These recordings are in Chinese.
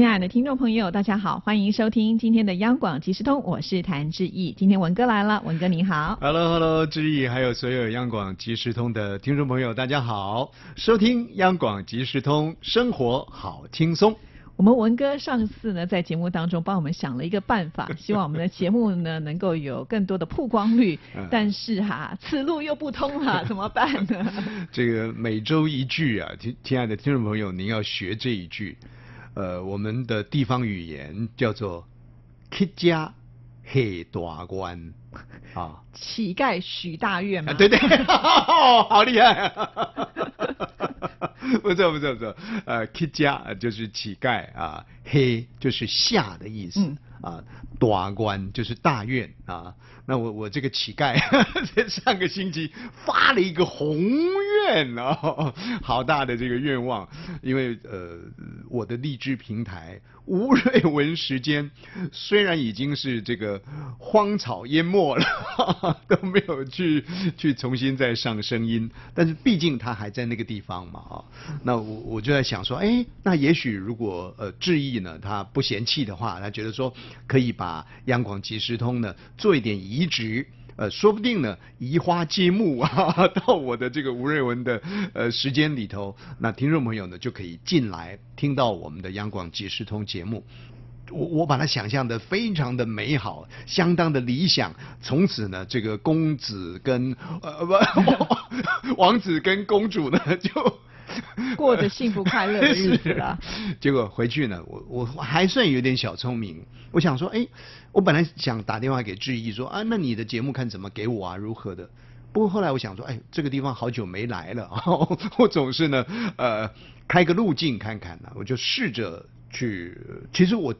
亲爱的听众朋友，大家好，欢迎收听今天的央广即时通，我是谭志毅。今天文哥来了，文哥你好。Hello，Hello，志毅，还有所有央广即时通的听众朋友，大家好，收听央广即时通，生活好轻松。我们文哥上次呢，在节目当中帮我们想了一个办法，希望我们的节目呢能够有更多的曝光率。嗯但是哈、此路又不通了，怎么办呢？这个每周一句啊，亲亲爱的听众朋友，您要学这一句，呃，我们的地方语言叫做“客家黑大官”啊。乞丐许大愿嘛。啊，对对，好厉害、啊！不错不错不错，呃，乞家呃就是乞丐啊，黑就是下的意思、嗯啊，大官就是大愿啊。那我我这个乞丐在 上个星期发了一个宏 哦，好大的这个愿望，因为呃我的荔枝平台吴瑞文时间虽然已经是这个荒草淹没了，都没有去去重新再上声音，但是毕竟他还在那个地方嘛啊，那我我就在想说，哎，那也许如果呃志毅呢他不嫌弃的话，他觉得说可以把央广即时通呢做一点移植。呃，说不定呢，移花接木啊，到我的这个吴瑞文的呃时间里头，那听众朋友呢就可以进来听到我们的央广即时通节目。我我把它想象的非常的美好，相当的理想。从此呢，这个公子跟呃不 王子跟公主呢就 过着幸福快乐的日子了。结果回去呢，我我还算有点小聪明。我想说，哎，我本来想打电话给志毅说啊，那你的节目看怎么给我啊，如何的。不过后来我想说，哎，这个地方好久没来了，我总是呢，呃，开个路径看看呢，我就试着去。其实我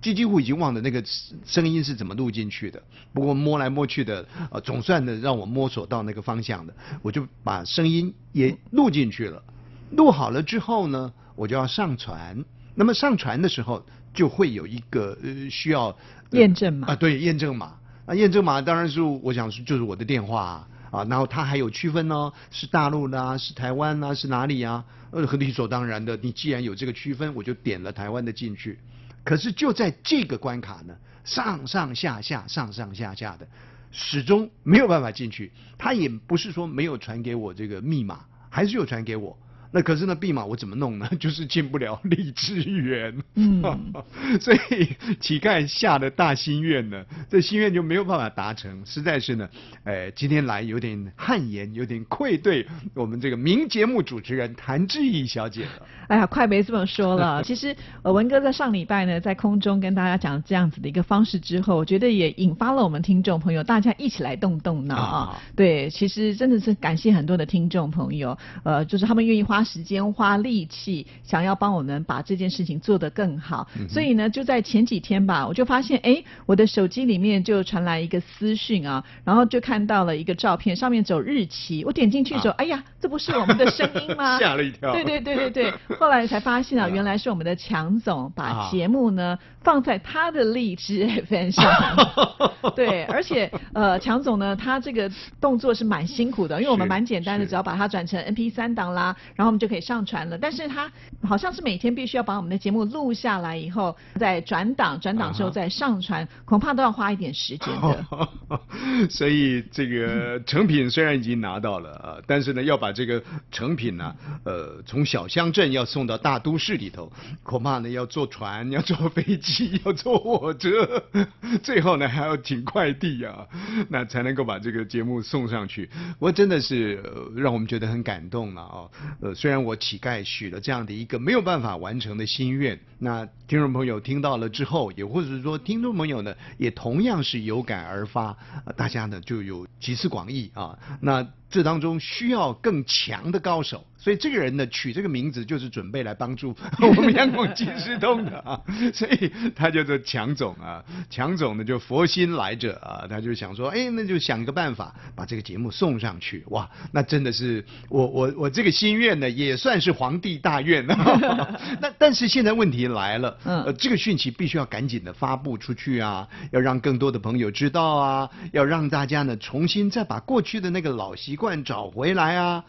几几乎已经忘了那个声音是怎么录进去的，不过摸来摸去的，呃，总算的让我摸索到那个方向的，我就把声音也录进去了。录好了之后呢，我就要上传。那么上传的时候就会有一个呃需要、呃验证码啊，对，验证码。那验证码当然是我想是就是我的电话啊，啊然后它还有区分哦，是大陆的啊，是台湾啊，是哪里啊？呃，很理所当然的，你既然有这个区分，我就点了台湾的进去。可是就在这个关卡呢，上上下下，上上下下的，始终没有办法进去。他也不是说没有传给我这个密码，还是有传给我。那可是呢，密码我怎么弄呢？就是进不了荔枝园。嗯 所以乞丐下的大心愿呢，这心愿就没有办法达成，实在是呢，呃，今天来有点汗颜，有点愧对我们这个名节目主持人谭志毅小姐了。哎呀，快别这么说了。其实，呃，文哥在上礼拜呢，在空中跟大家讲这样子的一个方式之后，我觉得也引发了我们听众朋友大家一起来动动脑啊。啊对，其实真的是感谢很多的听众朋友，呃，就是他们愿意花时间、花力气，想要帮我们把这件事情做得更好。所以呢，就在前几天吧，我就发现，哎，我的手机里面就传来一个私讯啊，然后就看到了一个照片，上面只有日期。我点进去之后，啊哎呀，这不是我们的声音吗？吓了一跳对对对对对，后来才发现啊，原来是我们的强总把啊节目呢放在他的荔枝 FM 上。对，而且呃，强总呢，他这个动作是蛮辛苦的，因为我们蛮简单的，只要把它转成 MP 三档啦，然后我们就可以上传了。但是他好像是每天必须要把我们的节目录下来以后，再转档，转档之后再上传，恐怕都要花一点时间的。所以这个成品虽然已经拿到了啊，但是呢，要把这个成品呢、呃，从小乡镇要送到大都市里头，恐怕呢要坐船，要坐飞机，要坐火车，最后呢还要请快递啊，那才能够把这个节目送上去。我真的是、让我们觉得很感动了啊。呃，虽然我乞丐许了这样的一个没有办法完成的心愿，那听众朋友听到了之后，也或者是说听众朋友呢，也同样是有感而发，大家呢就有集思广益啊。那这当中需要更强的高手，所以这个人呢取这个名字就是准备来帮助 我们央广金师通的啊，所以他叫做强总啊，强总呢就佛心来者啊，他就想说，哎，那就想个办法把这个节目送上去，哇，那真的是我我我这个心愿呢也算是皇帝大愿。了，那但是现在问题来了，嗯。呃，这个讯息必须要赶紧的发布出去啊，要让更多的朋友知道啊，要让大家呢重新再把过去的那个老习惯找回来啊。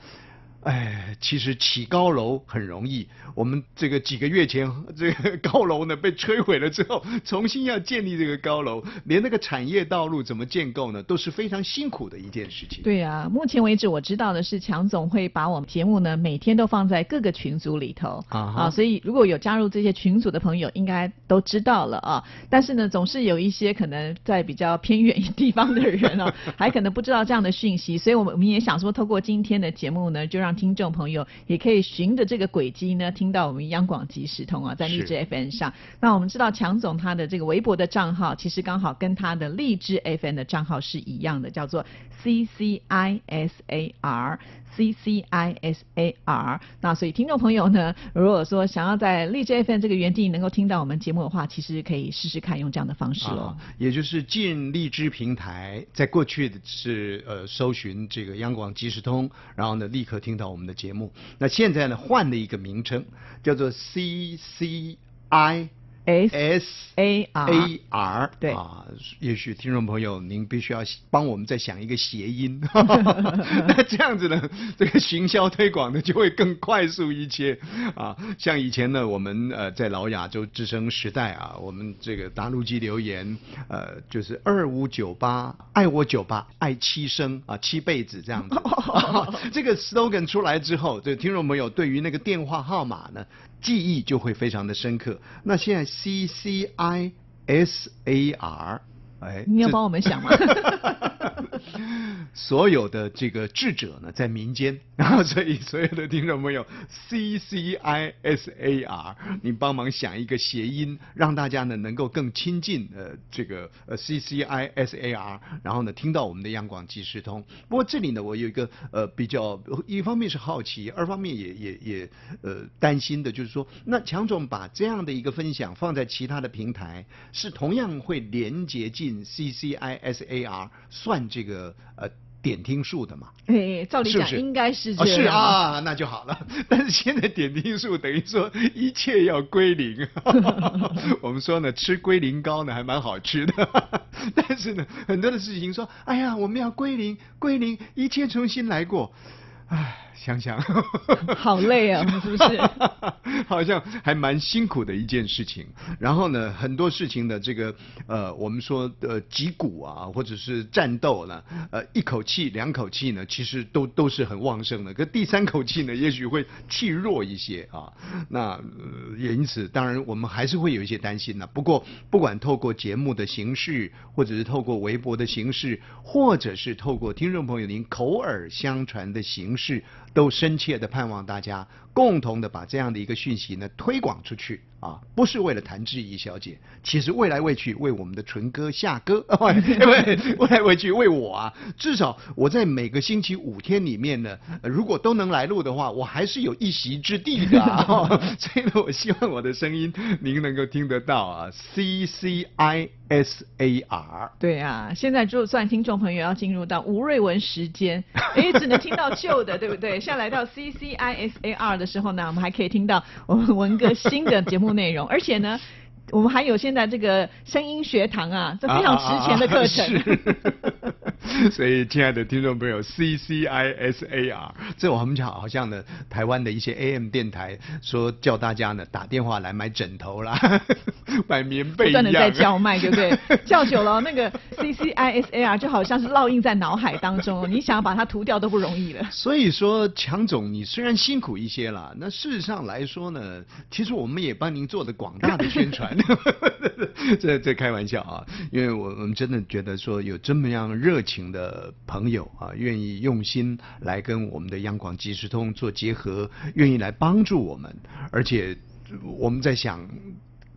哎，其实起高楼很容易，我们这个几个月前这个高楼呢被摧毁了之后，重新要建立这个高楼，连那个产业道路怎么建构呢，都是非常辛苦的一件事情。对啊，目前为止我知道的是，强总会把我们节目呢每天都放在各个群组里头啊啊所以如果有加入这些群组的朋友，应该都知道了啊。但是呢，总是有一些可能在比较偏远地方的人哦，还可能不知道这样的讯息，所以我们我们也想说，透过今天的节目呢，就让听众朋友也可以循着这个轨迹呢，听到我们央广即时通啊，在荔枝 FM 上。那我们知道强总他的这个微博的账号，其实刚好跟他的荔枝 FM 的账号是一样的，叫做 C C I S A R C C I S A R。那所以听众朋友呢，如果说想要在荔枝 FM 这个原地能够听到我们节目的话，其实可以试试看用这样的方式哦。，也就是进荔枝平台，在过去的是呃搜寻这个央广即时通，然后呢立刻听到我们的节目。那现在呢换了一个名称，叫做 C C I S S A R A R 对。啊，也许听众朋友您必须要帮我们再想一个谐音，那这样子呢，这个行销推广呢就会更快速一些啊。像以前呢，我们呃在老亚洲之声时代啊，我们这个答录机留言呃就是二五九八爱我九八爱七生啊七辈子这样子，这个 slogan 出来之后，这个听众朋友对于那个电话号码呢记忆就会非常的深刻。那现在 C C I S A R，哎，你要帮我们想吗？所有的这个智者呢，在民间，然后所以所有的听众朋友，C C I S A R，你帮忙想一个谐音，让大家呢能够更亲近呃这个呃 C C I S A R，然后呢听到我们的央广即时通。不过这里呢，我有一个呃比较，一方面是好奇，二方面也也也呃担心的，就是说，那强总把这样的一个分享放在其他的平台，是同样会连接进 C C I S A R 算这个呃点听数的嘛？哎，照理讲应该是这哦，样。是 啊，那就好了。但是现在点听数等于说一切要归零。我们说呢，吃龟苓膏呢还蛮好吃的，但是呢，很多的事情说，哎呀，我们要归零，归零，一切重新来过。唉，想想好累啊，是不是？好像还蛮辛苦的一件事情。然后呢，很多事情的这个呃，我们说呃击鼓啊，或者是战斗呢，呃一口气、两口气呢，其实都都是很旺盛的。可第三口气呢，也许会气弱一些啊。那、呃、也因此，当然我们还是会有一些担心呢。不过，不管透过节目的形式，或者是透过微博的形式，或者是透过听众朋友您口耳相传的形式，都深切的盼望大家共同的把这样的一个讯息呢推广出去啊，不是为了谭志怡小姐，其实未来未去为我们的纯哥夏哥，为来未去为我啊，至少我在每个星期五天里面呢，如果都能来录的话，我还是有一席之地的、啊，所以呢，我希望我的声音您能够听得到啊，C C I S A R。对啊，现在就算听众朋友要进入到吴瑞文时间，哎，只能听到旧的，对不对？现在来到 C C I S A R 的时候呢，我们还可以听到我们文哥新的节目内容，而且呢。我们还有现在这个声音学堂啊，这非常值钱的课程。是 所以，亲爱的听众朋友，C C I S A R，这我们讲好像呢，台湾的一些 A M 电台说叫大家呢打电话来买枕头啦，买棉被一样。不断的在叫卖，对不对？叫久了，那个 C C I S A R 就好像是烙印在脑海当中，你想要把它涂掉都不容易了。所以说，强总，你虽然辛苦一些啦，那事实上来说呢，其实我们也帮您做的广大的宣传。在在开玩笑啊，因为我我们真的觉得说有这么样热情的朋友啊，愿意用心来跟我们的央广即时通做结合，愿意来帮助我们，而且我们在想。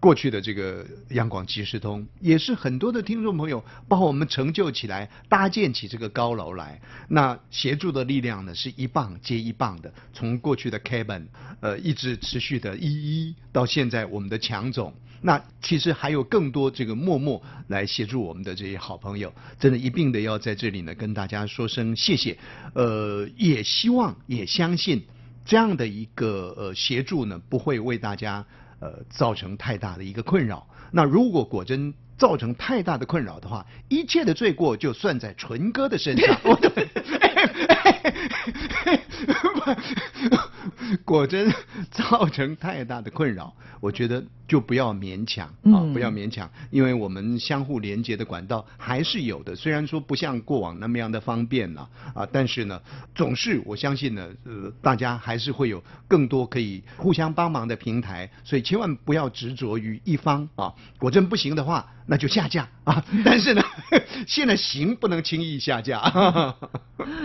过去的这个央广即时通，也是很多的听众朋友帮我们成就起来，搭建起这个高楼来。那协助的力量呢，是一棒接一棒的，从过去的 Kevin，呃，一直持续的一一到现在我们的强总。那其实还有更多这个默默来协助我们的这些好朋友，真的一并的要在这里呢跟大家说声谢谢。呃，也希望也相信这样的一个呃协助呢，不会为大家呃造成太大的一个困扰。那如果果真造成太大的困扰的话，一切的罪过就算在纯哥的身上。果真造成太大的困扰，我觉得就不要勉强啊，不要勉强，因为我们相互连接的管道还是有的，虽然说不像过往那么样的方便了啊，但是呢，总是我相信呢，呃，大家还是会有更多可以互相帮忙的平台，所以千万不要执着于一方啊，果真不行的话。那就下架啊！但是呢，现在行不能轻易下架。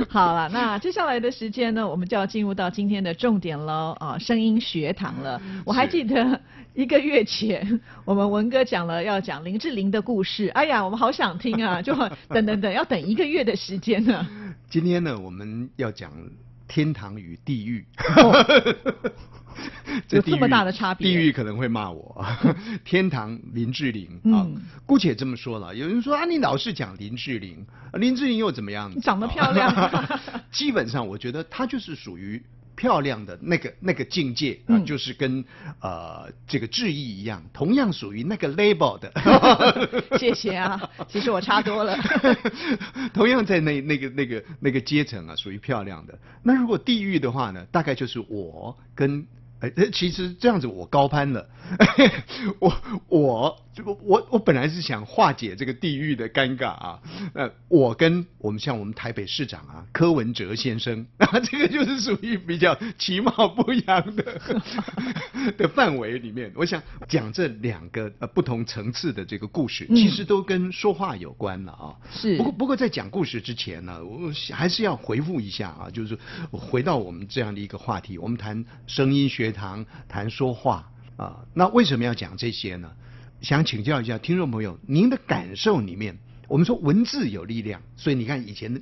好了，那接下来的时间呢，我们就要进入到今天的重点喽啊！声音学堂了。我还记得一个月前，我们文哥讲了要讲林志玲的故事。哎呀，我们好想听啊！就等等等，要等一个月的时间呢。今天呢，我们要讲天堂与地狱。有这么大的差别，地狱可能会骂我。天堂林志玲啊，姑且这么说了。有人说啊，你老是讲林志玲，林志玲又怎么样？长得漂亮。基本上，我觉得她就是属于漂亮的那个那个境界啊，就是跟呃这个志毅一样，同样属于那个 label 的。谢谢啊，其实我差多了。同样在那那个那个那个阶层啊，属于漂亮的。那如果地狱的话呢，大概就是我跟。哎，其实这样子我高攀了，我我我我本来是想化解这个地域的尴尬啊，呃，我跟我们像我们台北市长啊柯文哲先生啊，这个就是属于比较其貌不扬的 的范围里面，我想讲这两个呃不同层次的这个故事，其实都跟说话有关了啊。是。不过不过在讲故事之前呢，我还是要回复一下啊，就是回到我们这样的一个话题，我们谈声音学。学堂谈说话啊，那为什么要讲这些呢？想请教一下听众朋友，您的感受里面，我们说文字有力量，所以你看以前的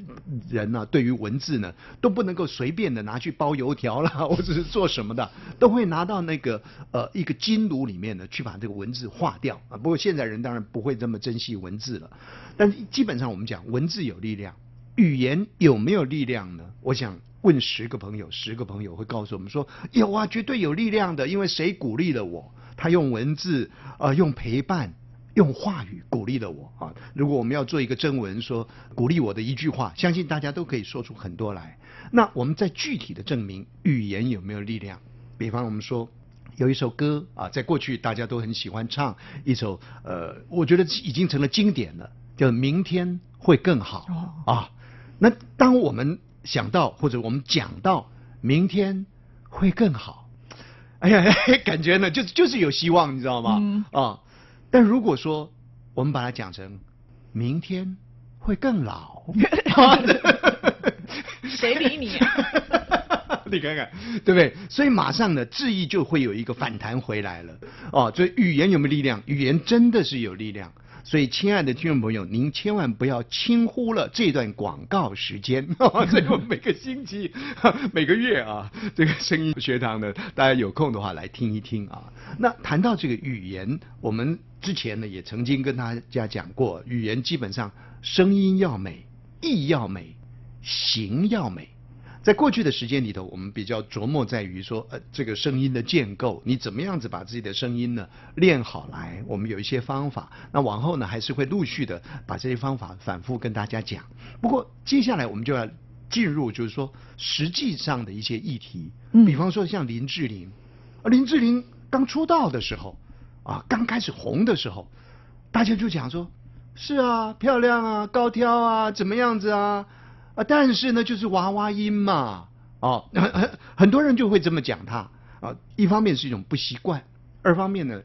人呢，对于文字呢，都不能够随便 的拿去包油条啦，或者是做什么的，都会拿到那个呃一个金炉里面呢，去把这个文字化掉啊。不过现在人当然不会这么珍惜文字了，但是基本上我们讲文字有力量，语言有没有力量呢？我想。问十个朋友，十个朋友会告诉我们说有啊，绝对有力量的，因为谁鼓励了我？他用文字呃，用陪伴，用话语鼓励了我啊。如果我们要做一个征文，说鼓励我的一句话，相信大家都可以说出很多来。那我们在具体的证明语言有没有力量？比方我们说有一首歌啊，在过去大家都很喜欢唱一首，呃，我觉得已经成了经典了，叫《明天会更好》啊。那当我们想到或者我们讲到明天会更好，哎呀，感觉呢就就是有希望，你知道吗？啊，但如果说我们把它讲成明天会更老，谁理你？你看看，对不对？所以马上呢，质疑就会有一个反弹回来了。哦，所以语言有没有力量？语言真的是有力量。所以，亲爱的听众朋友，您千万不要轻忽了这段广告时间。所以我们每个星期、每个月啊，这个声音学堂呢，大家有空的话来听一听啊。那谈到这个语言，我们之前呢也曾经跟大家讲过，语言基本上声音要美，意要美，形要美。在过去的时间里头，我们比较琢磨在于说，呃，这个声音的建构，你怎么样子把自己的声音呢练好来？我们有一些方法，那往后呢还是会陆续的把这些方法反复跟大家讲。不过接下来我们就要进入，就是说实际上的一些议题，比方说像林志玲，林志玲刚出道的时候，啊，刚开始红的时候，大家就讲说，是啊，漂亮啊，高挑啊，怎么样子啊？啊，但是呢，就是娃娃音嘛，哦，很 很很多人就会这么讲他啊。一方面是一种不习惯，二方面呢，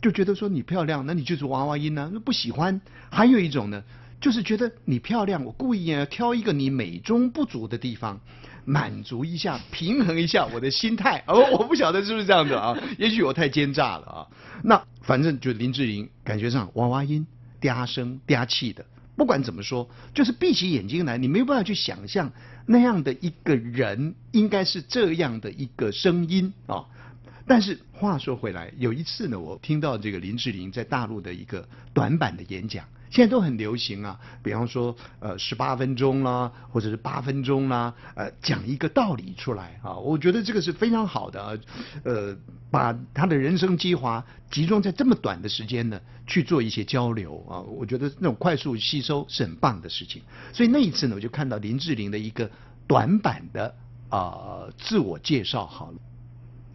就觉得说你漂亮，那你就是娃娃音呢，那不喜欢。还有一种呢，就是觉得你漂亮，我故意要挑一个你美中不足的地方，满足一下，平衡一下我的心态。哦，我不晓得是不是这样子啊？也许我太奸诈了啊。那反正就林志玲感觉上娃娃音、嗲声、嗲气的，不管怎么说，就是闭起眼睛来，你没有办法去想象那样的一个人应该是这样的一个声音啊。但是话说回来，有一次呢，我听到这个林志玲在大陆的一个短板的演讲，现在都很流行啊，比方说呃十八分钟啦，或者是八分钟啦，呃讲一个道理出来啊，我觉得这个是非常好的，呃把他的人生精华集中在这么短的时间呢去做一些交流啊，我觉得那种快速吸收是很棒的事情。所以那一次呢，我就看到林志玲的一个短版的啊自我介绍，好了。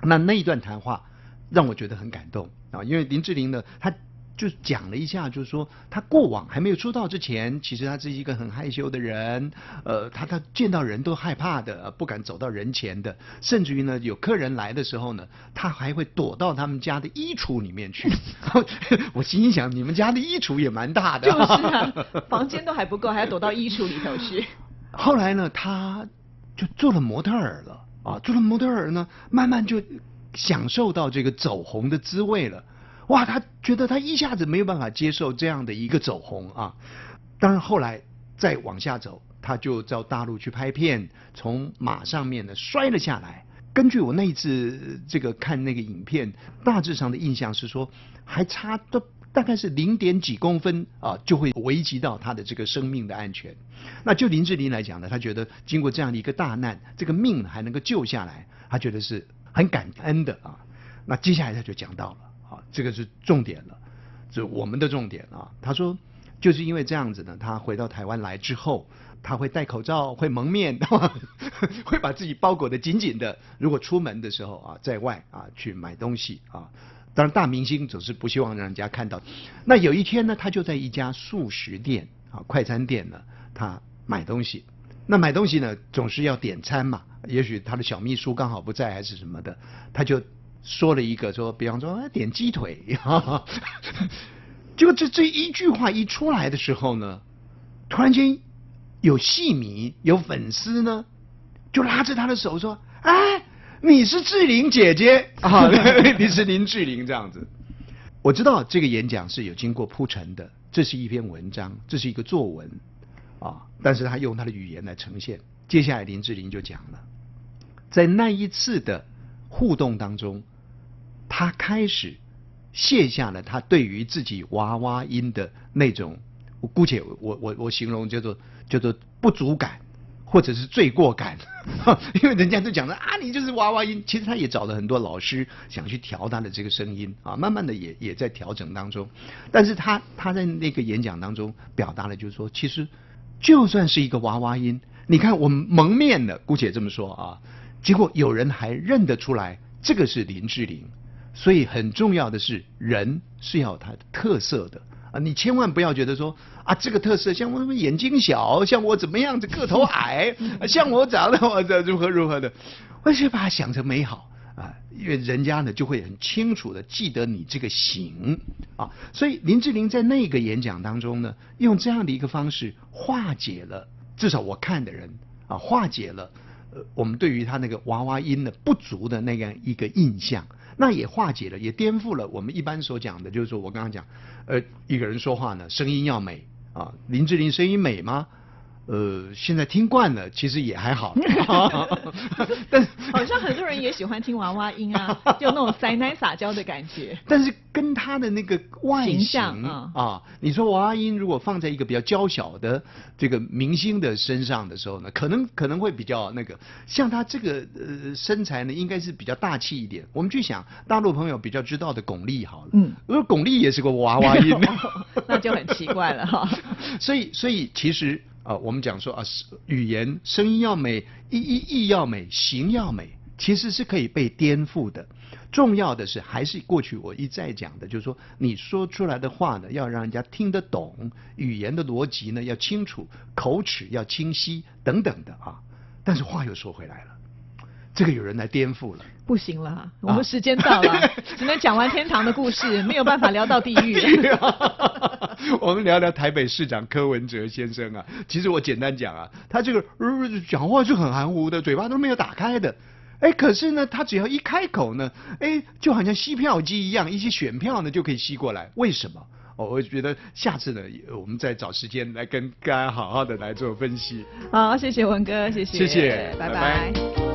那那一段谈话让我觉得很感动啊，因为林志玲呢，她就讲了一下，就是说他过往还没有出道之前，其实他是一个很害羞的人，呃，他他见到人都害怕的，不敢走到人前的，甚至于呢，有客人来的时候呢，他还会躲到他们家的衣橱里面去。我心想，你们家的衣橱也蛮大的，就是啊，房间都还不够，还要躲到衣橱里头去。后来呢，他就做了模特儿了。啊，做了模特儿呢，慢慢就享受到这个走红的滋味了。哇，他觉得他一下子没有办法接受这样的一个走红啊。当然后来再往下走，他就到大陆去拍片，从马上面呢摔了下来。根据我那一次这个看那个影片，大致上的印象是说，还差的。大概是零点几公分啊，就会危及到他的这个生命的安全。那就林志玲来讲呢，他觉得经过这样的一个大难，这个命还能够救下来，他觉得是很感恩的啊。那接下来他就讲到了，这个是重点了，是我们的重点啊。他说，就是因为这样子呢，他回到台湾来之后，他会戴口罩，会蒙面，会把自己包裹的紧紧的。如果出门的时候啊，在外啊去买东西啊。当然，大明星总是不希望让人家看到。那有一天呢，他就在一家素食店啊，快餐店呢，他买东西。那买东西呢，总是要点餐嘛。也许他的小秘书刚好不在，还是什么的，他就说了一个说，比方说点鸡腿。结果这这一句话一出来的时候呢，突然间有戏迷、有粉丝呢，就拉着他的手说：“哎。”你是志玲姐姐 啊，你是林志玲这样子。我知道这个演讲是有经过铺陈的，这是一篇文章，这是一个作文啊，但是他用他的语言来呈现。接下来林志玲就讲了，在那一次的互动当中，他开始卸下了他对于自己娃娃音的那种，我姑且我我我形容叫做叫做不足感。或者是罪过感，因为人家都讲了啊，你就是娃娃音。其实他也找了很多老师想去调他的这个声音啊，慢慢的也也在调整当中。但是他他在那个演讲当中表达了，就是说，其实就算是一个娃娃音，你看我们蒙面的，姑且这么说啊，结果有人还认得出来，这个是林志玲。所以很重要的是，人是要有他的特色的。啊，你千万不要觉得说啊，这个特色像我眼睛小，像我怎么样子个头矮，像我长得我这如何如何的，我是把它想成美好啊，因为人家呢就会很清楚的记得你这个形啊，所以林志玲在那个演讲当中呢，用这样的一个方式化解了，至少我看的人啊，化解了呃我们对于他那个娃娃音的不足的那样一个印象。那也化解了，也颠覆了我们一般所讲的，就是说我刚刚讲，呃，一个人说话呢，声音要美啊，林志玲声音美吗？呃，现在听惯了，其实也还好。但好像很多人也喜欢听娃娃音啊，就那种塞奶撒娇的感觉。但是跟他的那个外形啊，你说娃娃音如果放在一个比较娇小的这个明星的身上的时候呢，可能可能会比较那个。像他这个呃身材呢，应该是比较大气一点。我们去想大陆朋友比较知道的巩俐好了，嗯，如果巩俐也是个娃娃音，那就很奇怪了哈。所以所以其实。啊，我们讲说啊，语言声音要美，意意意要美，形要美，其实是可以被颠覆的。重要的是，还是过去我一再讲的，就是说你说出来的话呢，要让人家听得懂，语言的逻辑呢要清楚，口齿要清晰等等的啊。但是话又说回来了。这个有人来颠覆了，不行了，我们时间到了，只能讲完天堂的故事，没有办法聊到地狱。我们聊聊台北市长柯文哲先生啊，其实我简单讲啊，他这个讲话就很含糊的，嘴巴都没有打开的。哎，可是呢，他只要一开口呢，哎，就好像吸票机一样，一些选票呢就可以吸过来。为什么？哦，我觉得下次呢，我们再找时间来跟大家好好的来做分析。好，谢谢文哥，谢谢，谢谢，拜拜。